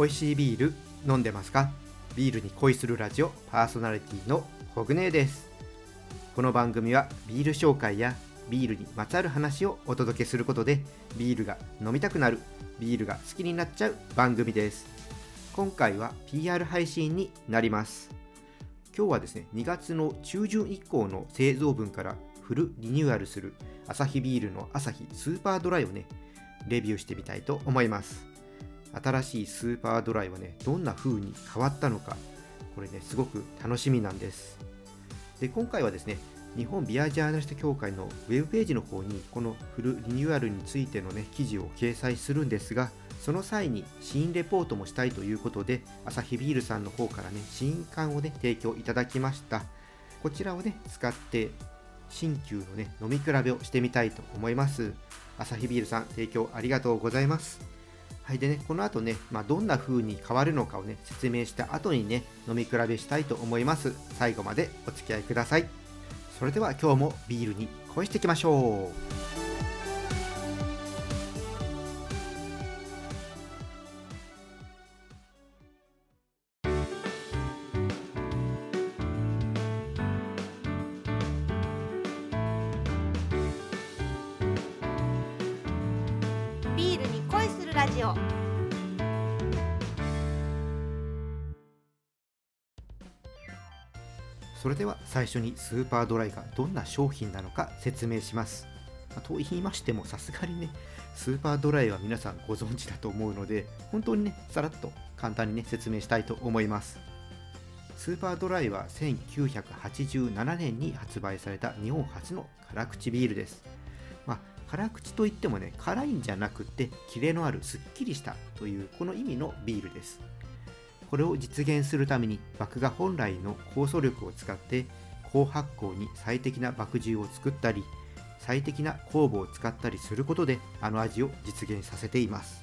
美味しいビール飲んでますか？ビールに恋するラジオパーソナリティのコグネです。この番組はビール紹介やビールにまつわる話をお届けすることでビールが飲みたくなるビールが好きになっちゃう番組です。今回は PR 配信になります。今日はですね2月の中旬以降の製造分からフルリニューアルするアサヒビールのアサヒスーパードライをねレビューしてみたいと思います。新しいスーパードライはねどんな風に変わったのかこれねすごく楽しみなんです。で今回はですね日本ビアジャーナリスト協会のウェブページの方にこのフルリニューアルについてのね記事を掲載するんですがその際に試飲レポートもしたいということでアサヒビールさんの方からね試飲缶をね提供いただきました。こちらをね使って新旧のね飲み比べをしてみたいと思います。アサヒビールさん提供ありがとうございます。はいでね、この後ね、まあ、どんな風に変わるのかをね、説明した後にね、飲み比べしたいと思います。最後までお付き合いください。それでは今日もビールに恋していきましょう。ジオそれでは最初にスーパードライがどんな商品なのか説明します。まと言いましてもさすがにね、スーパードライは皆さんご存知だと思うので、本当にね、さらっと簡単にね、説明したいと思います。スーパードライは1987年に発売された日本初の辛口ビールです。辛口といってもね、辛いんじゃなくて、キレのあるすっきりしたというこの意味のビールです。これを実現するために麦芽本来の酵素力を使って高発酵に最適な麦汁を作ったり最適な酵母を使ったりすることであの味を実現させています。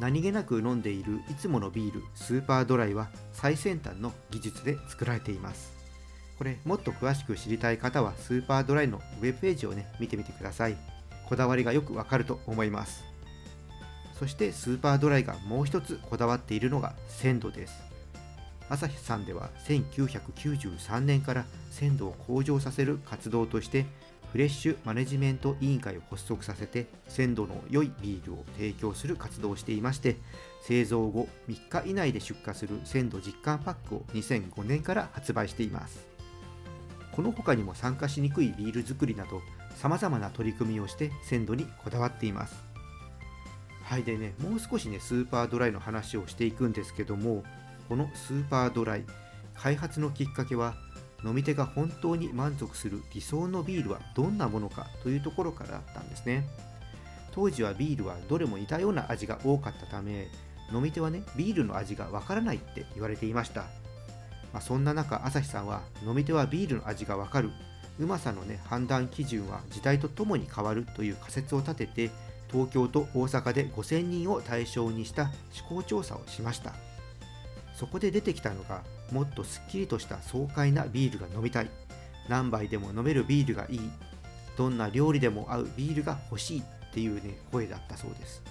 何気なく飲んでいるいつものビールスーパードライは最先端の技術で作られています。これもっと詳しく知りたい方はスーパードライのウェブページをね見てみてください。こだわりがよくわかると思いますそしてスーパードライがもう一つこだわっているのが鮮度です。朝日さんでは1993年から鮮度を向上させる活動としてフレッシュマネジメント委員会を発足させて鮮度の良いビールを提供する活動をしていまして製造後3日以内で出荷する鮮度実感パックを2005年から発売していますこの他にも参加しにくいビール作りなど様々な取り組みをして鮮度にこだわっています。はいでねもう少しねスーパードライの話をしていくんですけどもこのスーパードライ開発のきっかけは飲み手が本当に満足する理想のビールはどんなものかというところからだったんですね。当時はビールはどれも似たような味が多かったため飲み手はねビールの味がわからないって言われていました、まあ、そんな中朝日さんは飲み手はビールの味がわかるうまさのね判断基準は時代とともに変わるという仮説を立てて東京と大阪で5000人を対象にした試行調査をしました。そこで出てきたのがもっとすっきりとした爽快なビールが飲みたい。何杯でも飲めるビールがいい。どんな料理でも合うビールが欲しい。っていうね声だったそうです。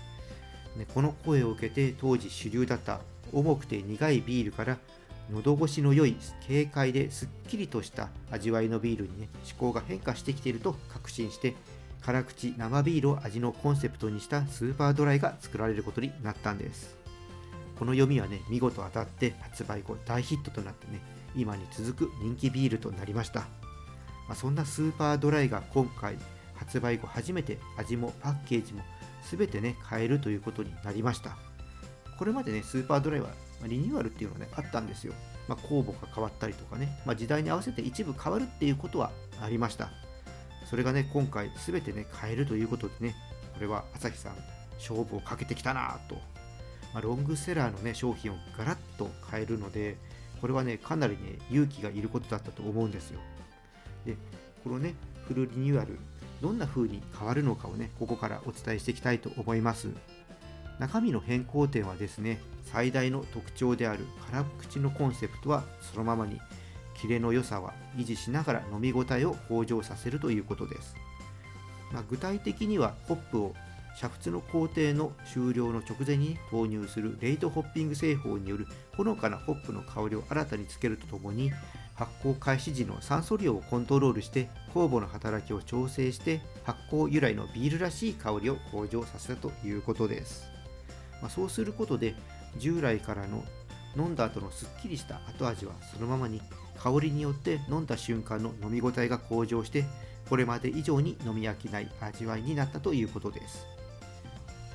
ねこの声を受けて当時主流だった重くて苦いビールから喉越しの良い軽快ですっきりとした味わいのビールにね思考が変化してきていると確信して辛口生ビールを味のコンセプトにしたスーパードライが作られることになったんです。この読みはね見事当たって発売後大ヒットとなってね今に続く人気ビールとなりました、まあ、そんなスーパードライが今回発売後初めて味もパッケージも全てね変えるということになりました。これまでねスーパードライはリニューアルっていうのがねあったんですよ、まあ、酵母が変わったりとかね、まあ、時代に合わせて一部変わるっていうことはありましたそれがね、今回全てね、変えるということでね、これは朝日さん、勝負をかけてきたなと。まあ、ロングセラーのね、商品をガラッと変えるので、これはね、かなりね、勇気がいることだったと思うんですよ。で、このね、フルリニューアル、どんな風に変わるのかをね、ここからお伝えしていきたいと思います。中身の変更点はですね、最大の特徴である辛口のコンセプトはそのままに、キレの良さは維持しながら飲み応えを向上させるということです。まあ、具体的にはホップを煮沸の工程の終了の直前に投入するレイトホッピング製法によるほのかなホップの香りを新たにつけるとともに発酵開始時の酸素量をコントロールして酵母の働きを調整して発酵由来のビールらしい香りを向上させたということです、まあ、そうすることで従来からの飲んだ後のすっきりした後味はそのままに香りによって飲んだ瞬間の飲み応えが向上してこれまで以上に飲み飽きない味わいになったということです。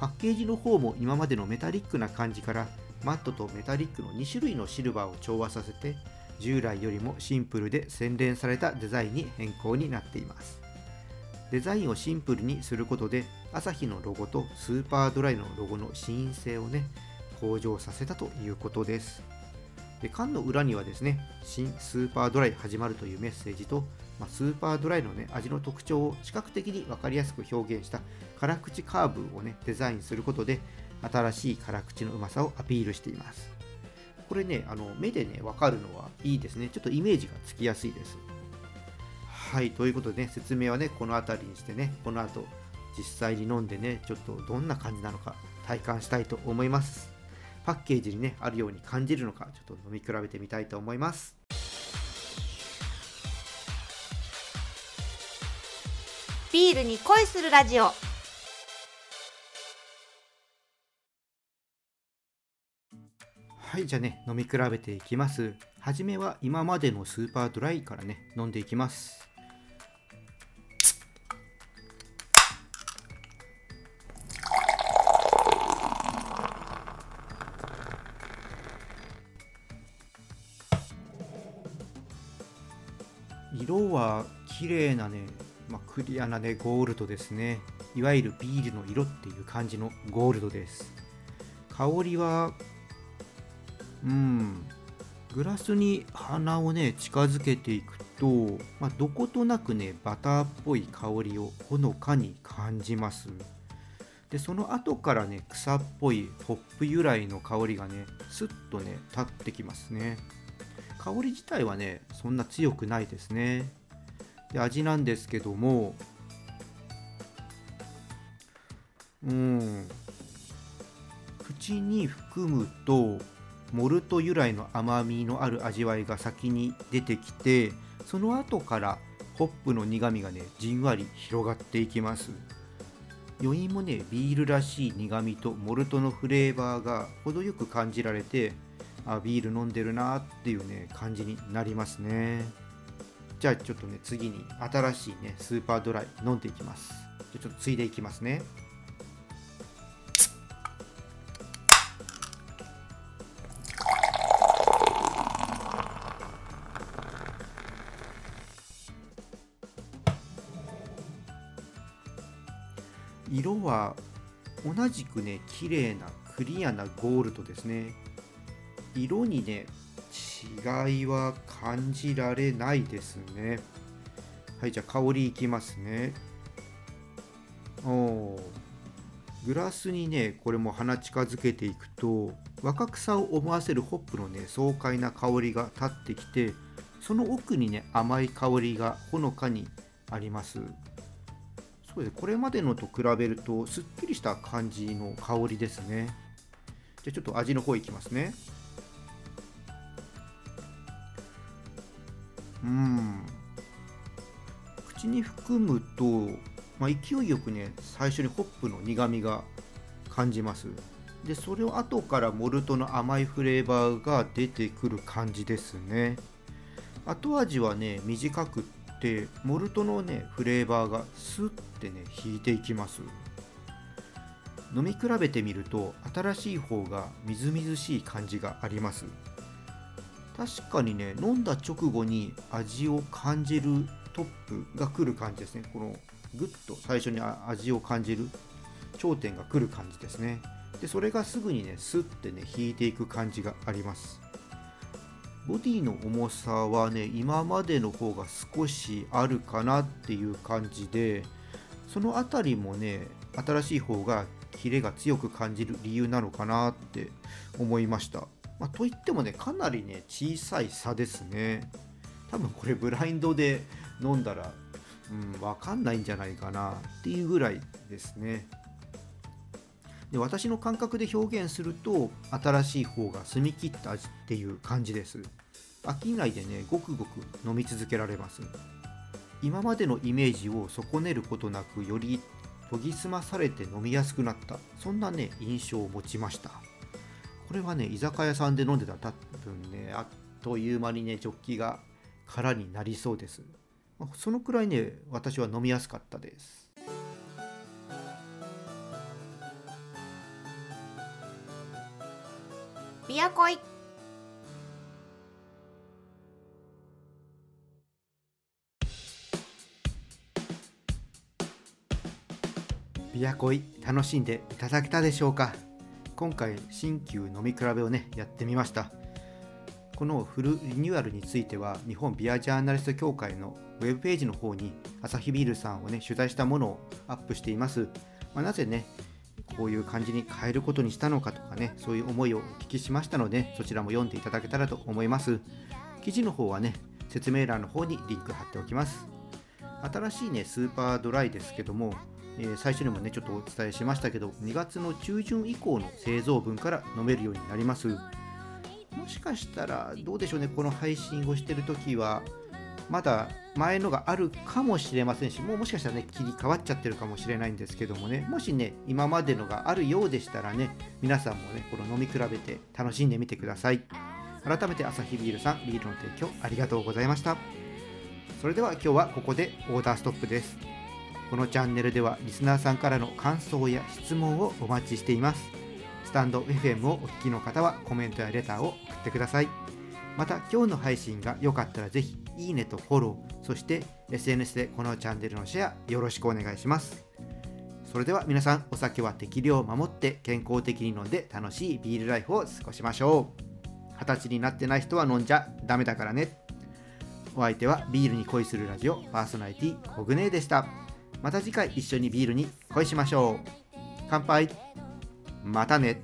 パッケージの方も今までのメタリックな感じからマットとメタリックの2種類のシルバーを調和させて従来よりもシンプルで洗練されたデザインに変更になっています。デザインをシンプルにすることでアサヒのロゴとスーパードライのロゴの視認性をね向上させたということです。で缶の裏にはですね新スーパードライ始まるというメッセージと、まあ、スーパードライのね味の特徴を視覚的に分かりやすく表現した辛口カーブをねデザインすることで新しい辛口のうまさをアピールしています。これねあの目でね分かるのはいいですね。ちょっとイメージがつきやすいです。はいということでね説明はねこの辺りにしてねこの後実際に飲んでねちょっとどんな感じなのか体感したいと思います。パッケージにねあるように感じるのかちょっと飲み比べてみたいと思います。ビールに恋するラジオ。はいじゃあね飲み比べていきます。はじめは今までのスーパードライからね飲んでいきますなね、まあ、クリアなねゴールドですね。いわゆるビールの色っていう感じのゴールドです。香りはうんグラスに鼻をね近づけていくと、まあ、どことなくねバターっぽい香りをほのかに感じます。でその後からね草っぽいホップ由来の香りがねスッとね立ってきますね。香り自体はねそんな強くないですね。で味なんですけどもうん。口に含むとモルト由来の甘みのある味わいが先に出てきてその後からホップの苦みがねじんわり広がっていきます。余韻もねビールらしい苦みとモルトのフレーバーが程よく感じられてあビール飲んでるなっていうね感じになりますね。じゃあちょっとね次に新しいねスーパードライ飲んでいきます。じゃちょっとついでいきますね。色は同じくね綺麗なクリアなゴールドですね。色にね違いは感じられないですね。はいじゃあ香りいきますね。おー。グラスにねこれも鼻近づけていくと若草を思わせるホップのね爽快な香りが立ってきてその奥にね甘い香りがほのかにあります。そうです。ねこれまでのと比べるとすっきりした感じの香りですね。じゃあちょっと味の方いきますね。うん。口に含むと、まあ、勢いよくね最初にホップの苦みが感じます。でそれを後からモルトの甘いフレーバーが出てくる感じですね。後味はね短くってモルトのねフレーバーがスッてね引いていきます。飲み比べてみると新しい方がみずみずしい感じがあります。確かにね飲んだ直後に味を感じるトップが来る感じですね。このグッと最初に味を感じる頂点が来る感じですね。でそれがすぐにねスッてね引いていく感じがあります。ボディの重さはね今までの方が少しあるかなっていう感じでその辺りもね新しい方がキレが強く感じる理由なのかなって思いました、まあ、といってもねかなりね小さい差ですね。多分これブラインドで飲んだらうん分かんないんじゃないかなっていうぐらいですね。で私の感覚で表現すると新しい方が澄み切った味っていう感じです。飽きないでねごくごく飲み続けられます。今までのイメージを損ねることなくより研ぎ澄まされて飲みやすくなった。そんなね印象を持ちました。これはね居酒屋さんで飲んでたら多分ねあっという間にねジョッキが空になりそうです。そのくらいね私は飲みやすかったです。ビアコイ。ビアコイ楽しんでいただけたでしょうか？今回新旧飲み比べをねやってみました。このフルリニューアルについては日本ビアジャーナリスト協会のウェブページの方にアサヒビールさんをね取材したものをアップしています、まあ、なぜねこういう感じに変えることにしたのかとかねそういう思いをお聞きしましたのでそちらも読んでいただけたらと思います。記事の方はね説明欄の方にリンク貼っておきます。新しいねスーパードライですけどもえ、最初にもねちょっとお伝えしましたけど2月の中旬以降の製造分から飲めるようになります。もしかしたらどうでしょうねこの配信をしてる時はまだ前のがあるかもしれませんしもうもしかしたらね切り替わっちゃってるかもしれないんですけどもねもしね今までのがあるようでしたらね皆さんもねこの飲み比べて楽しんでみてください。改めてアサヒビールさんビールの提供ありがとうございました。それでは今日はここでオーダーストップです。このチャンネルではリスナーさんからの感想や質問をお待ちしています。スタンド FM をお聞きの方はコメントやレターを送ってください。また今日の配信が良かったらぜひいいねとフォローそして SNS でこのチャンネルのシェアよろしくお願いします。それでは皆さんお酒は適量を守って健康的に飲んで楽しいビールライフを過ごしましょう。二十歳になってない人は飲んじゃダメだからね。お相手はビールに恋するラジオパーソナリティコグネでした。また次回一緒にビールに恋しましょう。乾杯。またね。